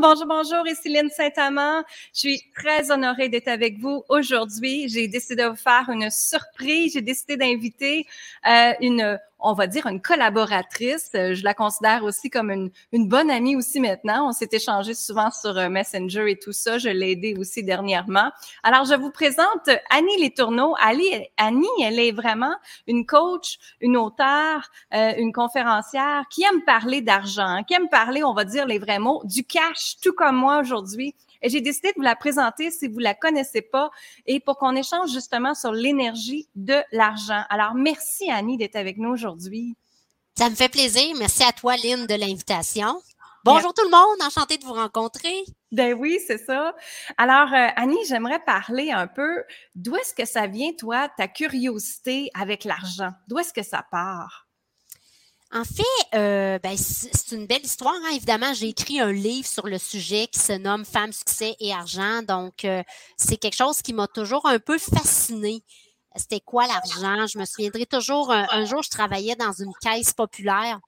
bonjour, bonjour, ici Lynn Saint-Amand. Je suis très honorée d'être avec vous aujourd'hui. J'ai décidé de vous faire une surprise. J'ai décidé d'inviter euh, une on va dire, une collaboratrice. Euh, je la considère aussi comme une, une bonne amie aussi maintenant. On s'est échangé souvent sur euh, Messenger et tout ça. Je l'ai aidée aussi dernièrement. Alors, je vous présente Annie Letourneau. Annie, elle est vraiment une coach, une auteure, euh, une conférencière qui aime parler d'argent, qui aime parler, on va dire les vrais mots, du cash, tout comme moi aujourd'hui. Et j'ai décidé de vous la présenter si vous la connaissez pas et pour qu'on échange justement sur l'énergie de l'argent. Alors, merci Annie d'être avec nous aujourd'hui. Ça me fait plaisir. Merci à toi, Lynn, de l'invitation. Bonjour tout le monde, enchantée de vous rencontrer. Ben oui, c'est ça. Alors, euh, Annie, j'aimerais parler un peu d'où est-ce que ça vient, toi, ta curiosité avec l'argent? D'où est-ce que ça part? En fait, euh, ben, c'est une belle histoire. Hein. Évidemment, j'ai écrit un livre sur le sujet qui se nomme Femmes, succès et argent. Donc, euh, c'est quelque chose qui m'a toujours un peu fascinée. C'était quoi l'argent? Je me souviendrai toujours, un, jour, je travaillais dans une caisse populaire.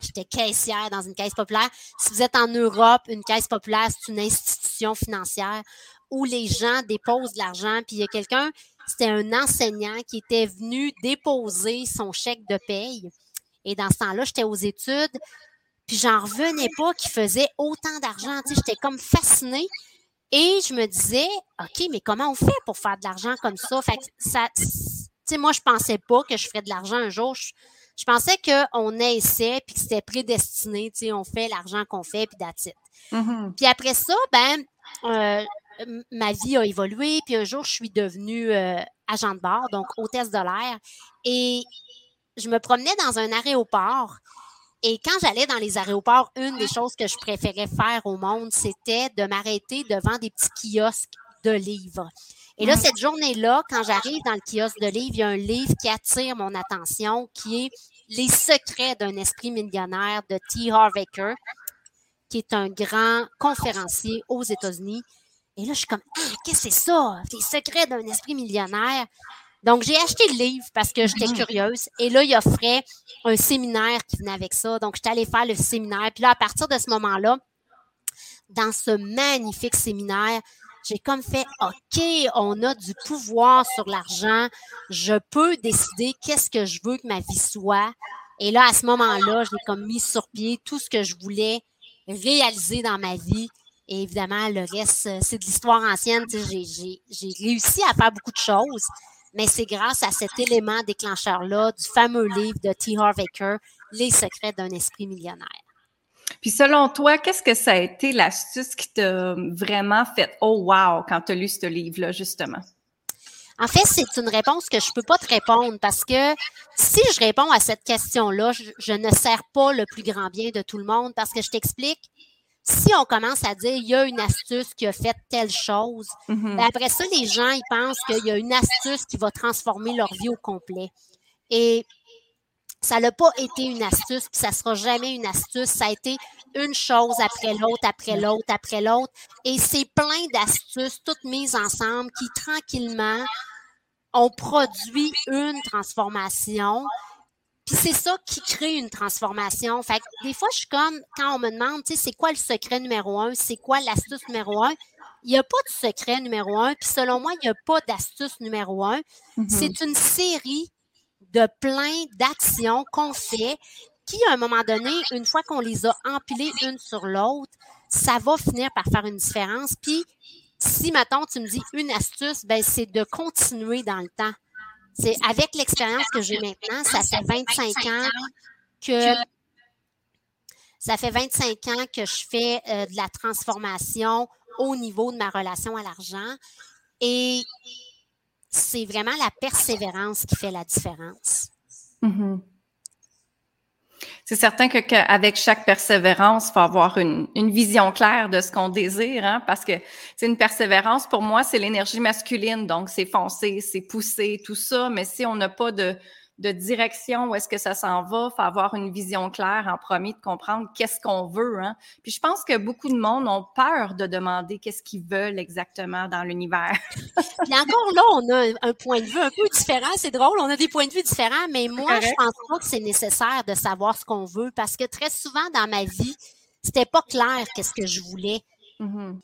J'étais caissière dans une caisse populaire. Si vous êtes en Europe, une caisse populaire, c'est une institution financière où les gens déposent de l'argent. Puis il y a quelqu'un, c'était un enseignant qui était venu déposer son chèque de paye et dans ce temps-là, j'étais aux études, puis j'en revenais pas qu'il faisait autant d'argent. J'étais comme fascinée. Et je me disais, OK, mais comment on fait pour faire de l'argent comme ça? Fait que ça, tu moi, je pensais pas que je ferais de l'argent un jour. Je, pensais qu'on naissait puis que c'était prédestiné. Tu sais, on fait l'argent qu'on fait puis that's mm-hmm. Puis après ça, ben, euh, ma vie a évolué. Puis un jour, je suis devenue euh, agent de bord, donc hôtesse de l'air. Et je me promenais dans un aéroport. Et quand j'allais dans les aéroports, une des choses que je préférais faire au monde, c'était de m'arrêter devant des petits kiosques de livres. Et là, cette journée-là, quand j'arrive dans le kiosque de livres, il y a un livre qui attire mon attention, qui est Les secrets d'un esprit millionnaire de T. Harv Eker, qui est un grand conférencier aux États-Unis. Et là, je suis comme, ah, qu'est-ce que c'est ça? Les secrets d'un esprit millionnaire. Donc, j'ai acheté le livre parce que j'étais mmh. curieuse. Et là, il offrait un séminaire qui venait avec ça. Donc, j'étais allée faire le séminaire. Puis là, à partir de ce moment-là, dans ce magnifique séminaire, j'ai comme fait, OK, on a du pouvoir sur l'argent. Je peux décider qu'est-ce que je veux que ma vie soit. Et là, à ce moment-là, j'ai comme mis sur pied tout ce que je voulais réaliser dans ma vie. Et évidemment, le reste, c'est de l'histoire ancienne. J'ai réussi à faire beaucoup de choses mais c'est grâce à cet élément déclencheur-là du fameux livre de T. Harv Les secrets d'un esprit millionnaire. Puis selon toi, qu'est-ce que ça a été l'astuce qui t'a vraiment fait oh wow quand tu as lu ce livre-là, justement? En fait, c'est une réponse que je ne peux pas te répondre parce que si je réponds à cette question-là, je, je, ne sers pas le plus grand bien de tout le monde parce que je t'explique, si on commence à dire il y a une astuce qui a fait telle chose, mm-hmm. ben, après ça, les gens ils pensent qu'il y a une astuce qui va transformer leur vie au complet. Et ça n'a pas été une astuce, puis ça ne sera jamais une astuce. Ça a été une chose après l'autre, après l'autre, après l'autre. Et c'est plein d'astuces, toutes mises ensemble, qui tranquillement ont produit une transformation puis c'est ça qui crée une transformation. Fait que des fois, je suis comme, quand on me demande, tu sais, c'est quoi le secret numéro un, c'est quoi l'astuce numéro un, il n'y a pas de secret numéro un. Puis selon moi, il n'y a pas d'astuce numéro un. Mm-hmm. C'est une série de plein d'actions qu'on fait qui, à un moment donné, une fois qu'on les a empilées une sur l'autre, ça va finir par faire une différence. Puis, si, maintenant tu me dis une astuce, ben, c'est de continuer dans le temps. C'est avec l'expérience que j'ai maintenant, ça fait 25 ans que ça fait 25 ans que je fais euh, de la transformation au niveau de ma relation à l'argent. Et c'est vraiment la persévérance qui fait la différence. Mm-hmm. C'est certain que qu'avec chaque persévérance, il faut avoir une, vision claire de ce qu'on désire, hein, parce que c'est une persévérance, pour moi, c'est l'énergie masculine, donc c'est foncer, c'est pousser, tout ça, mais si on n'a pas de, de direction, où est-ce que ça s'en va, faut avoir une vision claire en premier de comprendre qu'est-ce qu'on veut. Hein. Puis je pense que beaucoup de monde ont peur de demander qu'est-ce qu'ils veulent exactement dans l'univers. Puis encore là, on a un point de vue un peu différent. C'est drôle, on a des points de vue différents, mais moi, je pense pas que c'est nécessaire de savoir ce qu'on veut parce que très souvent dans ma vie, c'était pas clair qu'est-ce que je voulais. Mm-hmm.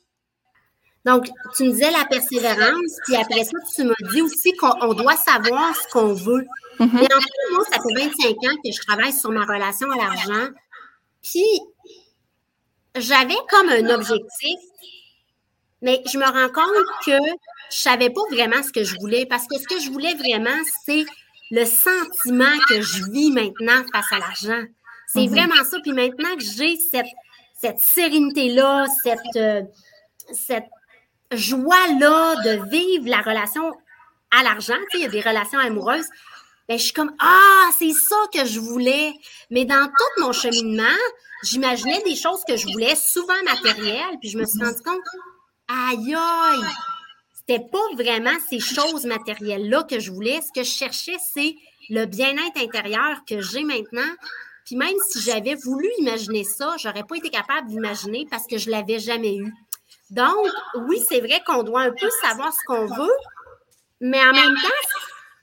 Donc, tu me disais la persévérance, puis après ça, tu m'as dit aussi qu'on doit savoir ce qu'on veut. Mm-hmm. Et en fait, moi, ça fait 25 ans que je travaille sur ma relation à l'argent. Puis, j'avais comme un objectif, mais je me rends compte que je savais pas vraiment ce que je voulais parce que ce que je voulais vraiment, c'est le sentiment que je vis maintenant face à l'argent. C'est mm-hmm. vraiment ça. Puis maintenant que j'ai cette, cette sérénité-là, cette, euh, cette joie-là de vivre la relation à l'argent, il y a des relations amoureuses, ben, je suis comme Ah, c'est ça que je voulais. Mais dans tout mon cheminement, j'imaginais des choses que je voulais, souvent matérielles, puis je me suis rendu compte, aïe aïe, c'était pas vraiment ces choses matérielles-là que je voulais. Ce que je cherchais, c'est le bien-être intérieur que j'ai maintenant. Puis même si j'avais voulu imaginer ça, j'aurais pas été capable d'imaginer parce que je l'avais jamais eu. Donc, oui, c'est vrai qu'on doit un peu savoir ce qu'on veut, mais en même temps,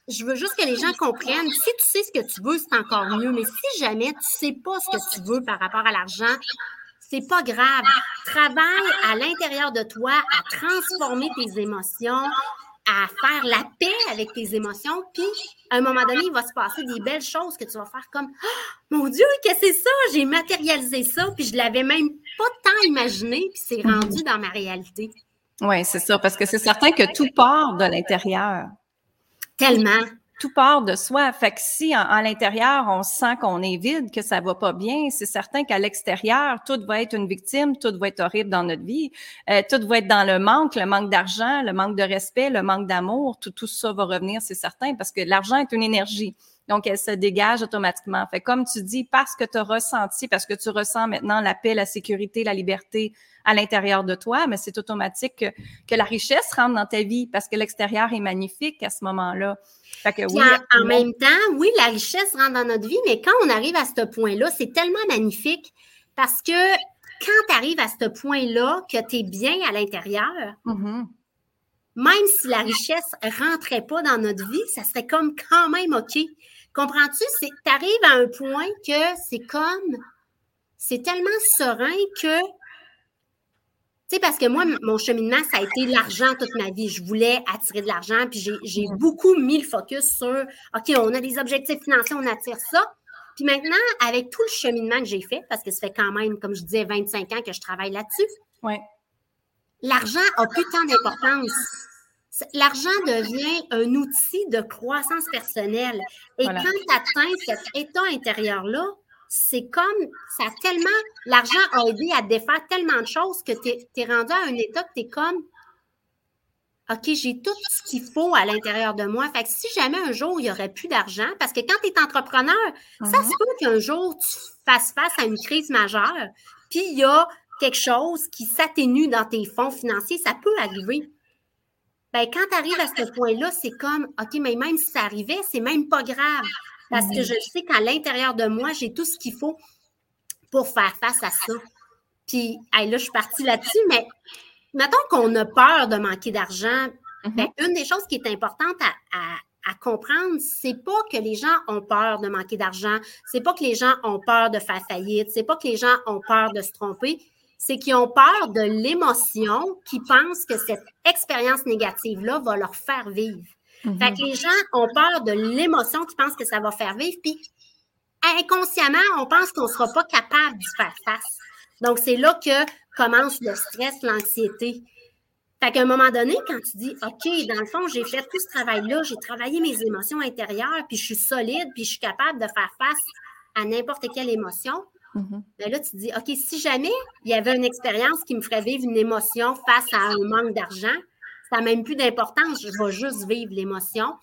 je veux juste que les gens comprennent, si tu sais ce que tu veux, c'est encore mieux. Mais si jamais tu sais pas ce que tu veux par rapport à l'argent, c'est pas grave. Travaille à l'intérieur de toi à transformer tes émotions, à faire la paix avec tes émotions. Puis, à un moment donné, il va se passer des belles choses que tu vas faire comme oh, Mon Dieu, qu'est-ce que c'est ça? J'ai matérialisé ça, puis je l'avais même pas tant imaginé, puis c'est rendu dans ma réalité. Oui, c'est ça, parce que c'est certain que tout part de l'intérieur. Tellement. Tout part de soi. Fait que si à l'intérieur, on sent qu'on est vide, que ça va pas bien, c'est certain qu'à l'extérieur, tout va être une victime, tout va être horrible dans notre vie, euh, tout va être dans le manque, le manque d'argent, le manque de respect, le manque d'amour, tout, tout ça va revenir, c'est certain, parce que l'argent est une énergie. Donc, elle se dégage automatiquement. Fait comme tu dis, parce que tu as ressenti, parce que tu ressens maintenant la paix, la sécurité, la liberté à l'intérieur de toi, mais c'est automatique que, que, la richesse rentre dans ta vie parce que l'extérieur est magnifique à ce moment-là. Fait que, oui, en, en, même temps, oui, la richesse rentre dans notre vie, mais quand on arrive à ce point-là, c'est tellement magnifique parce que quand tu arrives à ce point-là, que tu es bien à l'intérieur, mm-hmm. Même si la richesse rentrait pas dans notre vie, ça serait comme quand même OK. Comprends-tu? Tu arrives à un point que c'est comme, c'est tellement serein que, tu sais, parce que moi, mon cheminement, ça a été l'argent toute ma vie. Je voulais attirer de l'argent, puis j'ai beaucoup mis le focus sur, OK, on a des objectifs financiers, on attire ça. Puis maintenant, avec tout le cheminement que j'ai fait, parce que ça fait quand même, comme je disais, 25 ans que je travaille là-dessus, ouais. L'argent a plus tant d'importance L'argent devient un outil de croissance personnelle. Et quand tu atteins cet état intérieur-là, c'est comme ça tellement, l'argent a aidé à défaire tellement de choses que tu es, rendu à un état que tu es comme OK, j'ai tout ce qu'il faut à l'intérieur de moi. Fait que si jamais un jour il n'y aurait plus d'argent, parce que quand tu es entrepreneur, ça se uh-huh. peut qu'un jour tu fasses face à une crise majeure, puis il y a quelque chose qui s'atténue dans tes fonds financiers, ça peut arriver. Ben, quand tu arrives à ce point-là, c'est comme, OK, mais même si ça arrivait, c'est même pas grave. Parce que mhm. je sais qu'à l'intérieur de moi, j'ai tout ce qu'il faut pour faire face à ça. Puis, là, je suis partie là-dessus, mais mettons qu'on a peur de manquer d'argent. Mhm. Ben, une des choses qui est importante à, à comprendre, c'est pas que les gens ont peur de manquer d'argent, c'est pas que les gens ont peur de faire faillite, c'est pas que les gens ont peur de se tromper, c'est qu'ils ont peur de l'émotion, qui pensent que cette expérience négative-là va leur faire vivre. Mhm. Fait que les gens ont peur de l'émotion qui pensent que ça va faire vivre, puis inconsciemment, on pense qu'on ne sera pas capable d'y faire face. Donc, c'est là que commence le stress, l'anxiété. Fait qu'à un moment donné, quand tu dis, OK, dans le fond, j'ai fait tout ce travail-là, j'ai travaillé mes émotions intérieures, puis je suis solide, puis je suis capable de faire face à n'importe quelle émotion, Mm-hmm. Mais là, tu te dis, OK, si jamais il y avait une expérience qui me ferait vivre une émotion face à un manque d'argent, ça n'a même plus d'importance, je vais juste vivre l'émotion.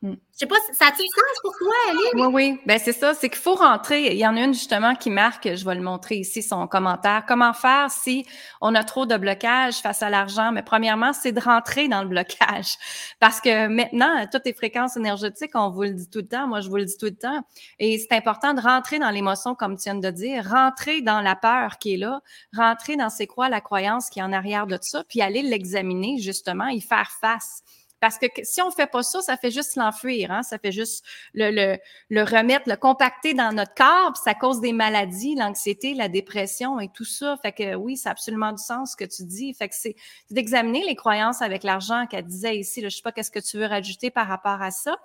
Mm. Je sais pas, ça a-tu du sens pour toi, Aline? Oui, oui. Ben, c'est ça. C'est qu'il faut rentrer. Il y en a une, justement, qui marque, je vais le montrer ici, son commentaire. Comment faire si on a trop de blocage face à l'argent? Mais premièrement, c'est de rentrer dans le blocage. Parce que maintenant, toutes les fréquences énergétiques, on vous le dit tout le temps. Moi, je vous le dis tout le temps. Et c'est important de rentrer dans l'émotion, comme tu viens de dire, rentrer dans la peur qui est là, rentrer dans c'est quoi la croyance qui est en arrière de tout ça, puis aller l'examiner, justement, y faire face. Parce que si on fait pas ça, ça fait juste l'enfuir, hein? ça fait juste le, le, le, remettre, le compacter dans notre corps, puis ça cause des maladies, l'anxiété, la dépression et tout ça. Fait que oui, c'est absolument du sens ce que tu dis. Fait que c'est d'examiner les croyances avec l'argent qu'elle disait ici. Je sais pas qu'est-ce que tu veux rajouter par rapport à ça.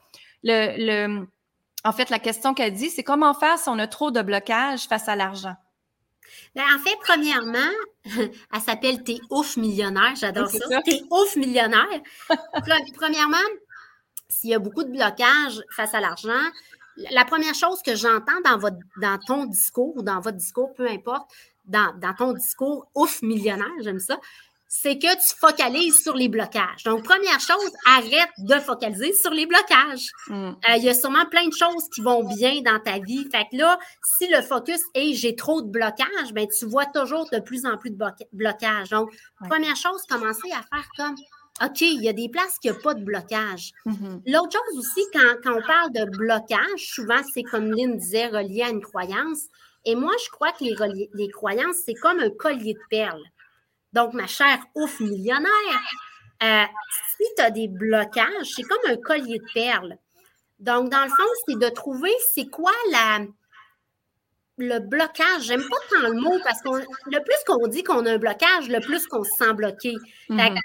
Le, le, en fait, la question qu'elle dit, c'est comment faire si on a trop de blocage face à l'argent? Ben, en fait, premièrement, elle s'appelle T'es ouf millionnaire. J'adore ça. T'es ouf millionnaire. premièrement, s'il y a beaucoup de blocages face à l'argent, la première chose que j'entends dans, votre, dans ton discours ou dans votre discours, peu importe, dans, dans ton discours ouf millionnaire, j'aime ça, c'est que tu focalises sur les blocages. Donc, première chose, arrête de focaliser sur les blocages. Mm. Euh, il y a sûrement plein de choses qui vont bien dans ta vie. Fait que là, si le focus est j'ai trop de blocages, ben tu vois toujours de plus en plus de blocages. Donc, première chose, commencer à faire comme OK, il y a des places qui n'ont pas de blocage. Mm-hmm. L'autre chose aussi, quand, quand, on parle de blocage, souvent, c'est comme Lynn disait, relié à une croyance. Et moi, je crois que les, les croyances, c'est comme un collier de perles. Donc, ma chère ouf millionnaire, euh, si tu as des blocages, c'est comme un collier de perles. Donc, dans le fond, c'est de trouver c'est quoi la, le blocage. J'aime pas tant le mot parce que le plus qu'on dit qu'on a un blocage, le plus qu'on se sent bloqué. Mm-hmm.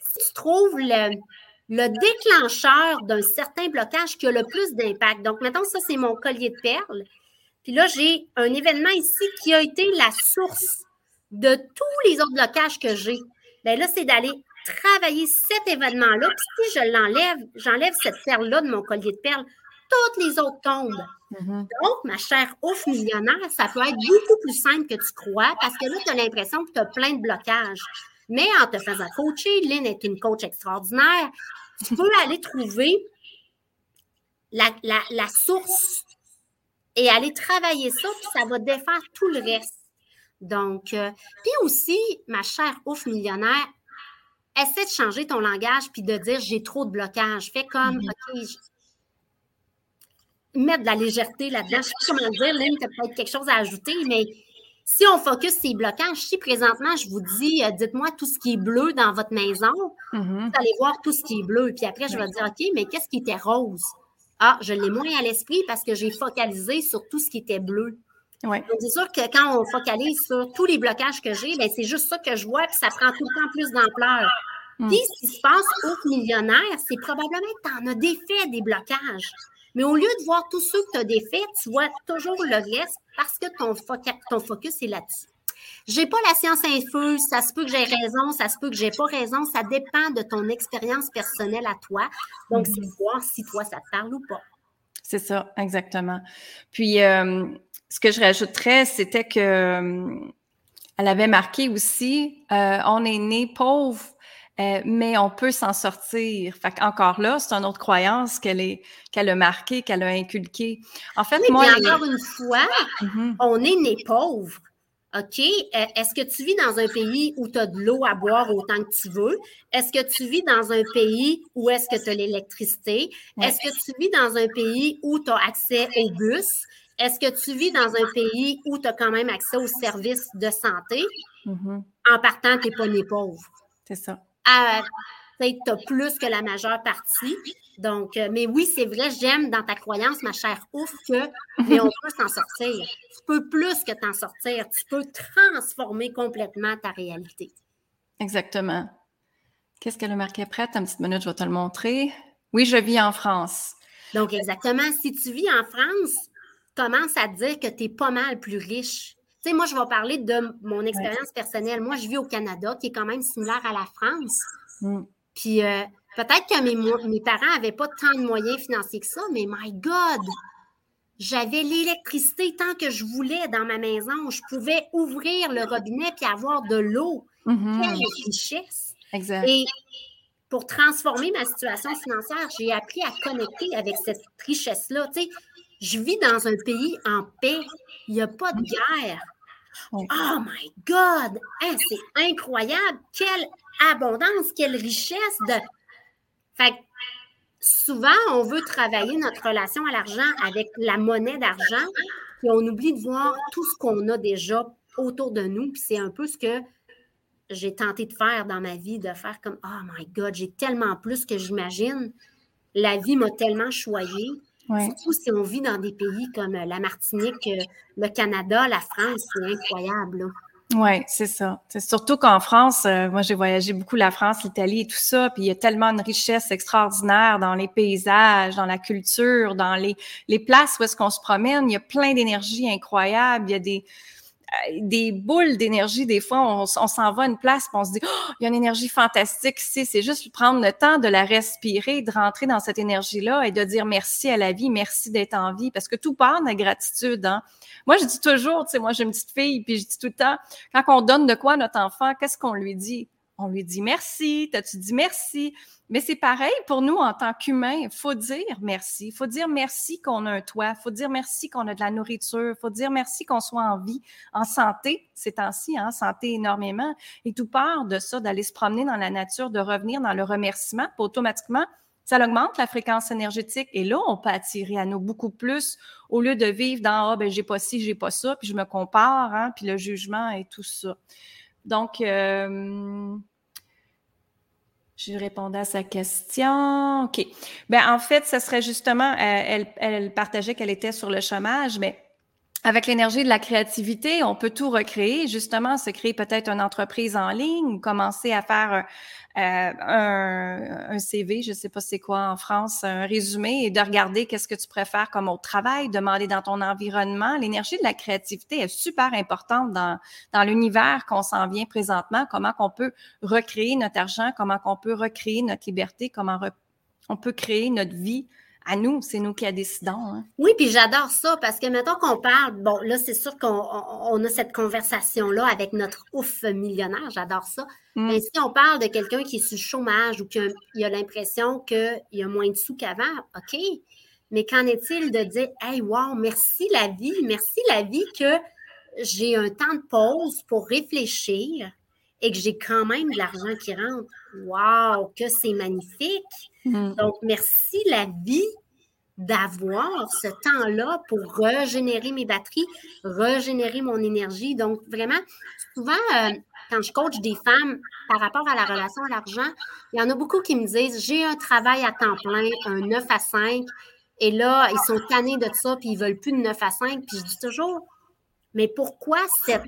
si tu trouves le, le déclencheur d'un certain blocage qui a le plus d'impact. Donc, maintenant, ça, c'est mon collier de perles. Puis là, j'ai un événement ici qui a été la source de tous les autres blocages que j'ai, bien là, c'est d'aller travailler cet événement-là. Puis si je l'enlève, j'enlève cette perle-là de mon collier de perles, toutes les autres tombent. Mm-hmm. Donc, ma chère ouf millionnaire, ça peut être beaucoup plus simple que tu crois parce que là, tu as l'impression que tu as plein de blocages. Mais en te faisant coacher, Lynn est une coach extraordinaire, tu peux aller trouver la, la source et aller travailler ça, puis ça va défaire tout le reste. Donc, euh, puis aussi, ma chère ouf millionnaire, essaie de changer ton langage puis de dire j'ai trop de blocage. Fais comme, mm-hmm. OK, mettre de la légèreté là-dedans. Je sais pas comment dire, Lynn, tu as peut-être quelque chose à ajouter, mais si on focus ces blocages, si présentement je vous dis, euh, dites-moi tout ce qui est bleu dans votre maison, mm-hmm. vous allez voir tout ce qui est bleu. Puis après, je vais dire, OK, mais qu'est-ce qui était rose? Ah, je l'ai moins à l'esprit parce que j'ai focalisé sur tout ce qui était bleu. Donc, c'est sûr que quand on focalise sur tous les blocages que j'ai, ben, c'est juste ça que je vois, puis ça prend tout le temps plus d'ampleur. Hmm. Puis, ce qui se passe au millionnaire, c'est probablement que tu en as défait des blocages. Mais au lieu de voir tous ceux que tu as défaits, tu vois toujours le reste parce que ton, ton focus est là-dessus. J'ai pas la science infuse, ça se peut que j'ai raison, ça se peut que j'ai pas raison, ça dépend de ton expérience personnelle à toi. Donc, c'est hmm. voir si toi, ça te parle ou pas. C'est ça, exactement. Puis, euh, ce que je rajouterais, c'était que euh, elle avait marqué aussi, euh, on est né pauvre, euh, mais on peut s'en sortir. Fait encore là, c'est une autre croyance qu'elle est qu'elle a marquée, qu'elle a inculquée. En fait, moi, encore une fois, mm-hmm. on est né pauvre. OK? Est-ce que tu vis dans un pays où tu as de l'eau à boire autant que tu veux? Est-ce que tu vis dans un pays où est-ce que tu as l'électricité? Est-ce que tu vis dans un pays où tu as accès au bus? Est-ce que tu vis dans un pays où tu as quand même accès aux services de santé? Mm-hmm. En partant, tu n'es pas né pauvre. C'est ça. Euh, tu as plus que la majeure partie. Donc, euh, mais oui, c'est vrai, j'aime dans ta croyance, ma chère ouf, que mais on peut s'en sortir. Tu peux plus que t'en sortir. Tu peux transformer complètement ta réalité. Exactement. Qu'est-ce qu'elle a marqué après? Une petite minute, je vais te le montrer. Oui, je vis en France. Donc, exactement. Si tu vis en France, commence à dire que tu es pas mal plus riche. Tu sais, moi, je vais parler de mon expérience personnelle. Moi, je vis au Canada, qui est quand même similaire à la France. Mm. Puis euh, peut-être que mes, mes parents n'avaient pas tant de moyens financiers que ça, mais my God! J'avais l'électricité tant que je voulais dans ma maison. Je pouvais ouvrir le robinet puis avoir de l'eau. Mm-hmm. Quelle richesse! Exact. Et pour transformer ma situation financière, j'ai appris à connecter avec cette richesse-là. Tu sais, je vis dans un pays en paix. Il n'y a pas de guerre. Oh my God! C'est incroyable! Quelle abondance, quelle richesse de. Fait souvent, on veut travailler notre relation à l'argent avec la monnaie d'argent, et on oublie de voir tout ce qu'on a déjà autour de nous. Puis c'est un peu ce que j'ai tenté de faire dans ma vie, de faire comme Oh my God, j'ai tellement plus que j'imagine. La vie m'a tellement choyée. Surtout si on vit dans des pays comme la Martinique, le Canada, la France, c'est incroyable. Oui, c'est ça. C'est surtout qu'en France, euh, moi j'ai voyagé beaucoup la France, l'Italie et tout ça, puis il y a tellement de richesse extraordinaire dans les paysages, dans la culture, dans les, les places où est-ce qu'on se promène. Il y a plein d'énergie incroyable. Il y a des, euh, des boules d'énergie. Des fois, on, s'en va à une place, et on se dit, oh, il y a une énergie fantastique ici. C'est juste prendre le temps de la respirer, de rentrer dans cette énergie-là et de dire merci à la vie, merci d'être en vie, parce que tout part de la gratitude. Hein? Moi, je dis toujours, tu sais, moi, j'ai une petite fille, puis je dis tout le temps, quand on donne de quoi à notre enfant, qu'est-ce qu'on lui dit? On lui dit merci. T'as-tu dit merci? Mais c'est pareil pour nous en tant qu'humains. Il faut dire merci. Il faut dire merci qu'on a un toit. Il faut dire merci qu'on a de la nourriture. Il faut dire merci qu'on soit en vie, en santé, ces temps-ci, hein, santé énormément. Et tout part de ça, d'aller se promener dans la nature, de revenir dans le remerciement. automatiquement, ça augmente la fréquence énergétique. Et là, on peut attirer à nous beaucoup plus au lieu de vivre dans Ah, ben, j'ai pas ci, j'ai pas ça, puis je me compare, hein, puis le jugement et tout ça. Donc, euh, je répondais à sa question. OK. Ben, en fait, ce serait justement, euh, elle, elle partageait qu'elle était sur le chômage, mais avec l'énergie de la créativité, on peut tout recréer, justement, se créer peut-être une entreprise en ligne, commencer à faire euh, un, CV, je ne sais pas c'est quoi en France, un résumé, et de regarder qu'est-ce que tu préfères comme au travail, demander dans ton environnement. L'énergie de la créativité est super importante dans, dans l'univers qu'on s'en vient présentement, comment qu'on peut recréer notre argent, comment qu'on peut recréer notre liberté, comment on peut créer notre vie à nous, c'est nous qui la décidons. Hein. Oui, puis j'adore ça parce que maintenant qu'on parle, bon, là, c'est sûr qu'on a cette conversation-là avec notre ouf millionnaire, j'adore ça. Mm. Mais si on parle de quelqu'un qui est sur le chômage ou qui a, l'impression qu'il y a moins de sous qu'avant, OK. Mais qu'en est-il de dire, hey, wow, merci la vie, merci la vie que j'ai un temps de pause pour réfléchir et que j'ai quand même de l'argent qui rentre. Wow, que c'est magnifique. Mm. Donc, merci la vie d'avoir ce temps-là pour régénérer mes batteries, régénérer mon énergie. Donc, vraiment, souvent, euh, quand je coach des femmes par rapport à la relation à l'argent, il y en a beaucoup qui me disent j'ai un travail à temps plein, un 9 à 5, et là, ils sont tannés de ça, puis ils veulent plus de 9 à 5. Puis je dis toujours, mais pourquoi cette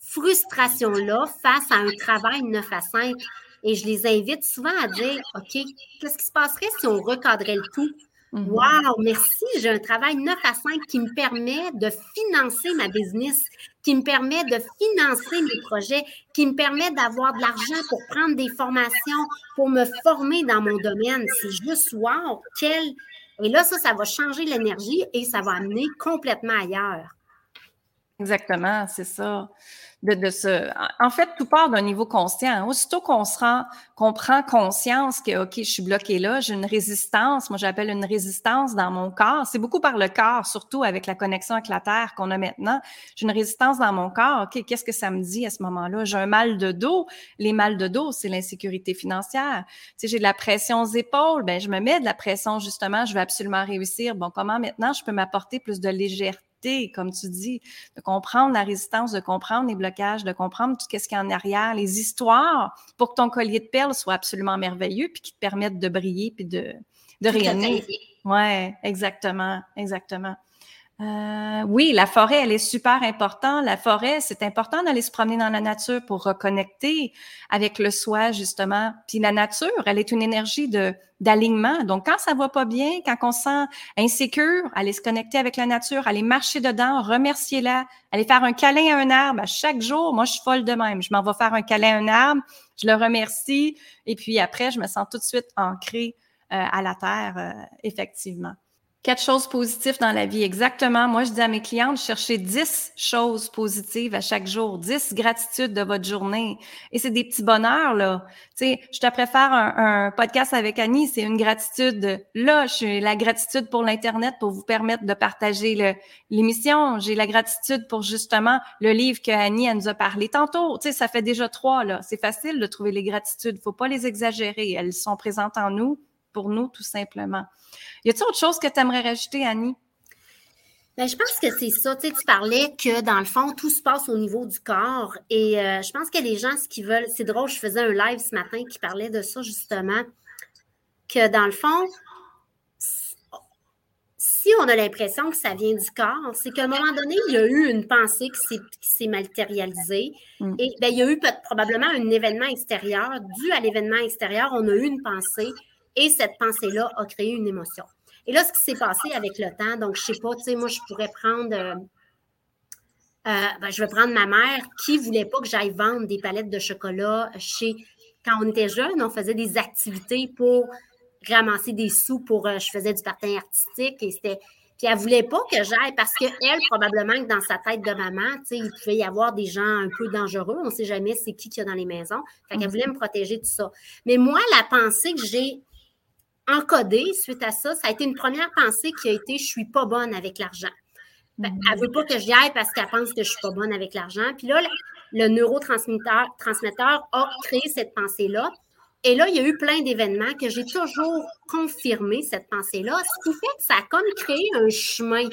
frustration-là face à un travail 9 à 5? Et je les invite souvent à dire, OK, qu'est-ce qui se passerait si on recadrait le tout? Mhm. Wow, merci, j'ai un travail 9 à 5 qui me permet de financer ma business, qui me permet de financer mes projets, qui me permet d'avoir de l'argent pour prendre des formations, pour me former dans mon domaine. C'est juste wow, quel... Et là, ça, ça va changer l'énergie et ça va amener complètement ailleurs. Exactement, c'est ça de, de ce. En fait, tout part d'un niveau conscient. Aussitôt qu'on se rend, qu'on prend conscience que, OK, je suis bloqué là, j'ai une résistance, moi j'appelle une résistance dans mon corps. C'est beaucoup par le corps, surtout avec la connexion avec la Terre qu'on a maintenant. J'ai une résistance dans mon corps. OK, qu'est-ce que ça me dit à ce moment-là? J'ai un mal de dos. Les mal de dos, c'est l'insécurité financière. Tu sais, j'ai de la pression aux épaules. Ben, je me mets de la pression, justement, je veux absolument réussir. Bon, comment maintenant je peux m'apporter plus de légèreté? Comme tu dis, de comprendre la résistance, de comprendre les blocages, de comprendre tout ce qu'il y a en arrière, les histoires, pour que ton collier de perles soit absolument merveilleux, puis qui te permette de briller, puis de, de rayonner. Ouais, exactement, exactement. Euh, oui, la forêt, elle est super importante. La forêt, c'est important d'aller se promener dans la nature pour reconnecter avec le soi, justement. Puis la nature, elle est une énergie de d'alignement. Donc, quand ça va pas bien, quand on se sent insécure, aller se connecter avec la nature, aller marcher dedans, remercier-la, aller faire un câlin à un arbre à chaque jour. Moi, je suis folle de même. Je m'en vais faire un câlin à un arbre, je le remercie, et puis après, je me sens tout de suite ancrée euh, à la terre, euh, effectivement. Quatre choses positives dans la vie, exactement. Moi, je dis à mes clientes, cherchez dix choses positives à chaque jour, dix gratitudes de votre journée. Et c'est des petits bonheurs, là. Tu sais, je te préfère un, podcast avec Annie, c'est une gratitude. Là, j'ai la gratitude pour l'Internet pour vous permettre de partager l'émission. J'ai la gratitude pour justement le livre que Annie elle nous a parlé tantôt. Tu sais, ça fait déjà trois, là. C'est facile de trouver les gratitudes. Faut pas les exagérer. Elles sont présentes en nous, pour nous, tout simplement. Y a-t-il autre chose que tu aimerais rajouter, Annie? Ben, je pense que c'est ça. Tu, sais, tu parlais que dans le fond, tout se passe au niveau du corps. Et euh, je pense que les gens, ce qu'ils veulent, c'est drôle, je faisais un live ce matin qui parlait de ça justement, que dans le fond, si on a l'impression que ça vient du corps, c'est qu'à un moment donné, il y a eu une pensée qui s'est matérialisée. Mm. Et ben, il y a eu probablement un événement extérieur. Dû à l'événement extérieur, on a eu une pensée et cette pensée-là a créé une émotion. Et là, ce qui s'est passé avec le temps, donc je ne sais pas, tu sais, moi, je pourrais prendre, euh, euh, ben, je vais prendre ma mère qui ne voulait pas que j'aille vendre des palettes de chocolat chez, quand on était jeune, on faisait des activités pour ramasser des sous pour, euh, je faisais du patin artistique et c'était, puis elle ne voulait pas que j'aille parce qu'elle, probablement que dans sa tête de maman, tu sais, il pouvait y avoir des gens un peu dangereux. On ne sait jamais c'est qui qu'il y a dans les maisons. Fait qu'elle voulait me protéger de ça. Mais moi, la pensée que j'ai encodé suite à ça, ça a été une première pensée qui a été je suis pas bonne avec l'argent. Ben, elle ne veut pas que j'y aille parce qu'elle pense que je suis pas bonne avec l'argent. Puis là, le neurotransmetteur transmetteur a créé cette pensée-là. Et là, il y a eu plein d'événements que j'ai toujours confirmé cette pensée-là, ce qui fait que ça a comme créé un chemin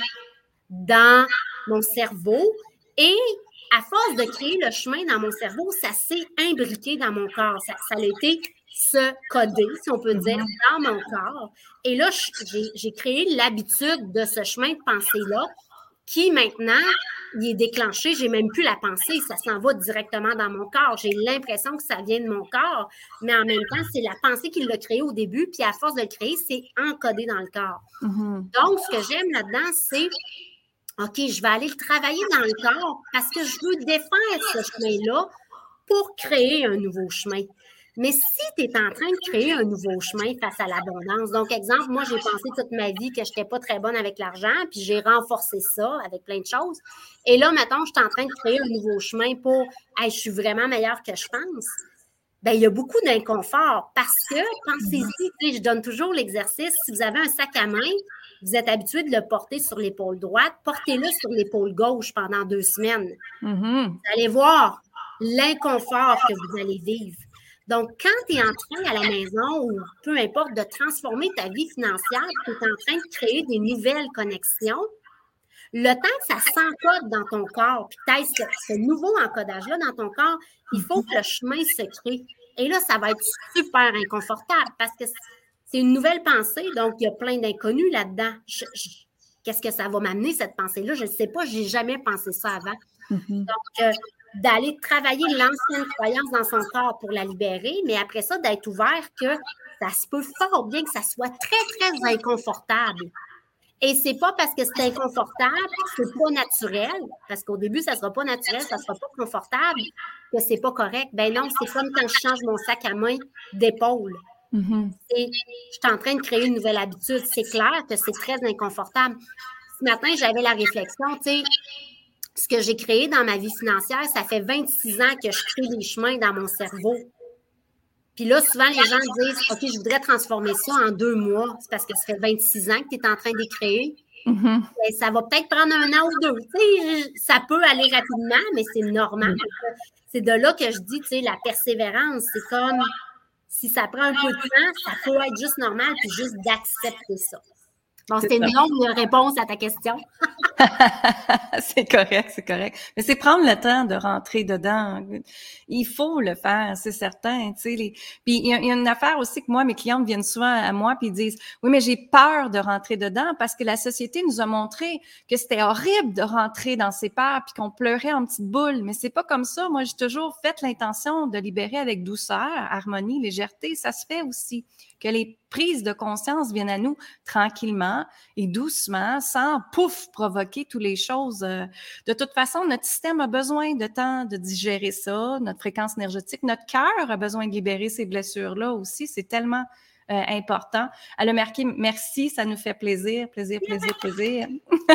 dans mon cerveau. Et à force de créer le chemin dans mon cerveau, ça s'est imbriqué dans mon corps. Ça, ça a été se coder, si on peut dire, dans mon corps. Et là, j'ai créé l'habitude de ce chemin de pensée-là qui maintenant, il est déclenché, j'ai même plus la pensée, ça s'en va directement dans mon corps. J'ai l'impression que ça vient de mon corps, mais en même temps, c'est la pensée qui l'a créé au début, puis à force de le créer, c'est encodé dans le corps. Mm-hmm. Donc, ce que j'aime là-dedans, c'est OK, je vais aller le travailler dans le corps parce que je veux défaire ce chemin-là pour créer un nouveau chemin. Mais si tu es en train de créer un nouveau chemin face à l'abondance, donc exemple, moi j'ai pensé toute ma vie que je n'étais pas très bonne avec l'argent, puis j'ai renforcé ça avec plein de choses. Et là, maintenant, je suis en train de créer un nouveau chemin pour hey, je suis vraiment meilleure que je pense. Bien, il y a beaucoup d'inconfort parce que, pensez-y, je donne toujours l'exercice, si vous avez un sac à main, vous êtes habitué de le porter sur l'épaule droite, portez-le sur l'épaule gauche pendant deux semaines. Mm-hmm. Vous allez voir l'inconfort que vous allez vivre. Donc, quand tu es en train à la maison ou peu importe de transformer ta vie financière, tu es en train de créer des nouvelles connexions, le temps que ça s'encode dans ton corps, puis tu ce, ce, nouveau encodage-là dans ton corps, il faut que le chemin se crée. Et là, ça va être super inconfortable parce que c'est une nouvelle pensée, donc il y a plein d'inconnus là-dedans. Qu'est-ce que ça va m'amener, cette pensée-là? Je ne sais pas, je n'ai jamais pensé ça avant. Mm-hmm. Donc, euh, d'aller travailler l'ancienne croyance dans son corps pour la libérer, mais après ça, d'être ouvert que ça se peut fort bien que ça soit très, très inconfortable. Et c'est pas parce que c'est inconfortable, c'est pas naturel, parce qu'au début, ça sera pas naturel, ça sera pas confortable, que c'est pas correct. Ben non, c'est comme quand je change mon sac à main d'épaule. Mm-hmm. Et je suis en train de créer une nouvelle habitude. C'est clair que c'est très inconfortable. Ce matin, j'avais la réflexion, tu sais, ce que j'ai créé dans ma vie financière, ça fait 26 ans que je crée des chemins dans mon cerveau. Puis là, souvent, les gens disent OK, je voudrais transformer ça en deux mois. C'est parce que ça fait 26 ans que tu es en train de créer. Mm-hmm. Ben, ça va peut-être prendre un an ou deux. ça peut aller rapidement, mais c'est normal. C'est de là que je dis, tu sais, la persévérance, c'est comme si ça prend un peu de temps, ça peut être juste normal, puis juste d'accepter ça. Bon, c'était une longue réponse à ta question. c'est correct, c'est correct. Mais c'est prendre le temps de rentrer dedans. Il faut le faire, c'est certain. Tu sais, les... Puis il y, a une affaire aussi que moi, mes clientes viennent souvent à moi puis disent Oui, mais j'ai peur de rentrer dedans parce que la société nous a montré que c'était horrible de rentrer dans ses peurs puis qu'on pleurait en petites boules. Mais c'est pas comme ça. Moi, j'ai toujours fait l'intention de libérer avec douceur, harmonie, légèreté. Ça se fait aussi que les prises de conscience viennent à nous tranquillement et doucement, sans pouf provoquer toutes les choses. Euh. De toute façon, notre système a besoin de temps de digérer ça, notre fréquence énergétique, notre cœur a besoin de libérer ces blessures-là aussi. C'est tellement important. Elle a marqué merci, ça nous fait plaisir, plaisir, plaisir, plaisir.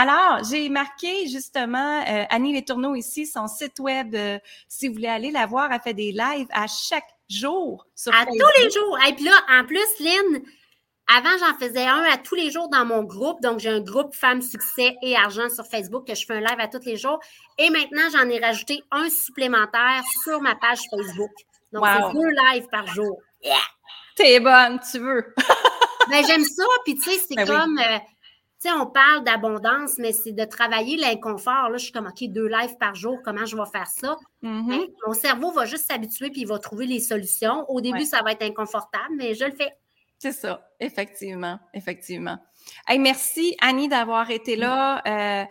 Alors, j'ai marqué justement euh, Annie Letourneau ici, son site web. Euh, si vous voulez aller la voir, elle fait des lives à chaque jour sur À tous les jours. Et puis là, en plus, Lynn, avant, j'en faisais un à tous les jours dans mon groupe. Donc, j'ai un groupe Femmes Succès et Argent sur Facebook que je fais un live à tous les jours. Et maintenant, j'en ai rajouté un supplémentaire sur ma page Facebook. Donc, c'est deux lives par jour. T'es bonne, tu veux. ben, j'aime ça. Puis, tu sais, c'est ben comme. Euh, sais, on parle d'abondance, mais c'est de travailler l'inconfort. Là, je suis comme, OK, deux lives par jour, comment je vais faire ça? Mm-hmm. Ben, mon cerveau va juste s'habituer puis il va trouver les solutions. Au début, ça va être inconfortable, mais je le fais. C'est ça, effectivement, effectivement. Hey, merci, Annie, d'avoir été là. Euh,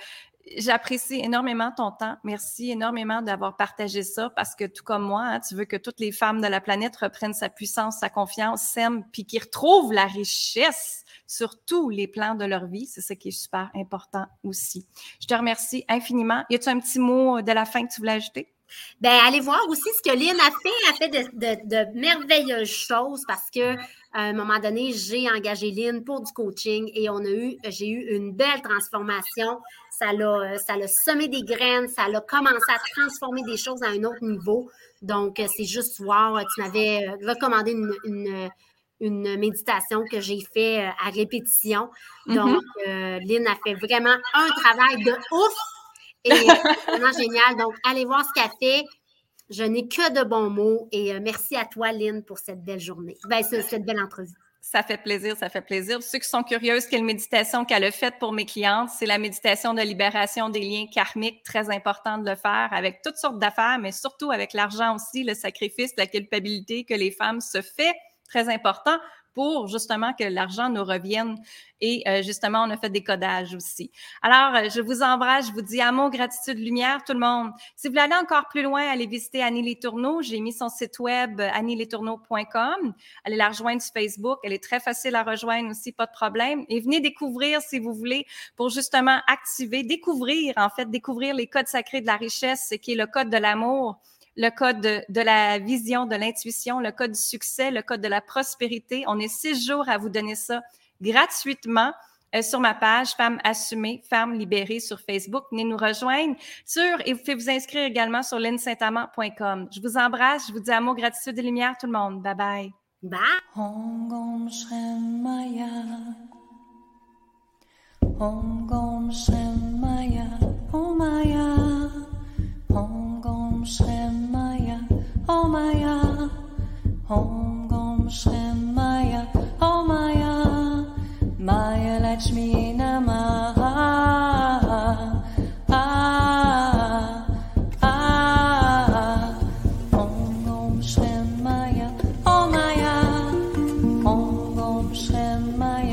J'apprécie énormément ton temps. Merci énormément d'avoir partagé ça parce que tout comme moi, hein, tu veux que toutes les femmes de la planète reprennent sa puissance, sa confiance, s'aiment, puis qu'ils retrouvent la richesse sur tous les plans de leur vie. C'est ça qui est super important aussi. Je te remercie infiniment. Y a-tu un petit mot de la fin que tu voulais ajouter? Ben, allez voir aussi ce que Lynn a fait. Elle fait de, de, merveilleuses choses parce que à un moment donné, j'ai engagé Lynn pour du coaching et on a eu, j'ai eu une belle transformation. Ça l'a, ça l'a semé des graines, ça l'a commencé à transformer des choses à un autre niveau. Donc, c'est juste wow. Tu m'avais recommandé une, une, méditation que j'ai fait euh, à répétition. Mm-hmm. Donc, euh, Lynn a fait vraiment un travail de ouf et vraiment génial. Donc, allez voir ce qu'elle fait. Je n'ai que de bons mots et euh, merci à toi, Lynn, pour cette belle journée, ben, cette belle entrevue. Ça fait plaisir, ça fait plaisir. Ceux qui sont curieux, quelle méditation qu'elle a faite pour mes clientes, c'est la méditation de libération des liens karmiques, très important de le faire avec toutes sortes d'affaires, mais surtout avec l'argent aussi, le sacrifice, la culpabilité que les femmes se font, très important pour justement que l'argent nous revienne. Et euh, justement, on a fait des codages aussi. Alors, euh, je vous embrasse, je vous dis amour, gratitude, lumière, tout le monde. Si vous voulez aller encore plus loin, allez visiter Annie Les Tourneaux. J'ai mis son site web euh, annieletourneaux.com. Allez la rejoindre sur Facebook. Elle est très facile à rejoindre aussi, pas de problème. Et venez découvrir, si vous voulez, pour justement activer, découvrir, en fait, découvrir les codes sacrés de la richesse, qui est le code de l'amour le code de, la vision, de l'intuition, le code du succès, le code de la prospérité. On est six jours à vous donner ça gratuitement euh, sur ma page Femmes assumées, Femmes libérées sur Facebook. Venez nous rejoindre sur et vous pouvez vous inscrire également sur linsaintamant.com. Je vous embrasse, je vous dis amour, gratitude et lumière tout le monde. Bye bye. Bye. Om Omaya, Om Gom Shem Maya, Omaya, Maya.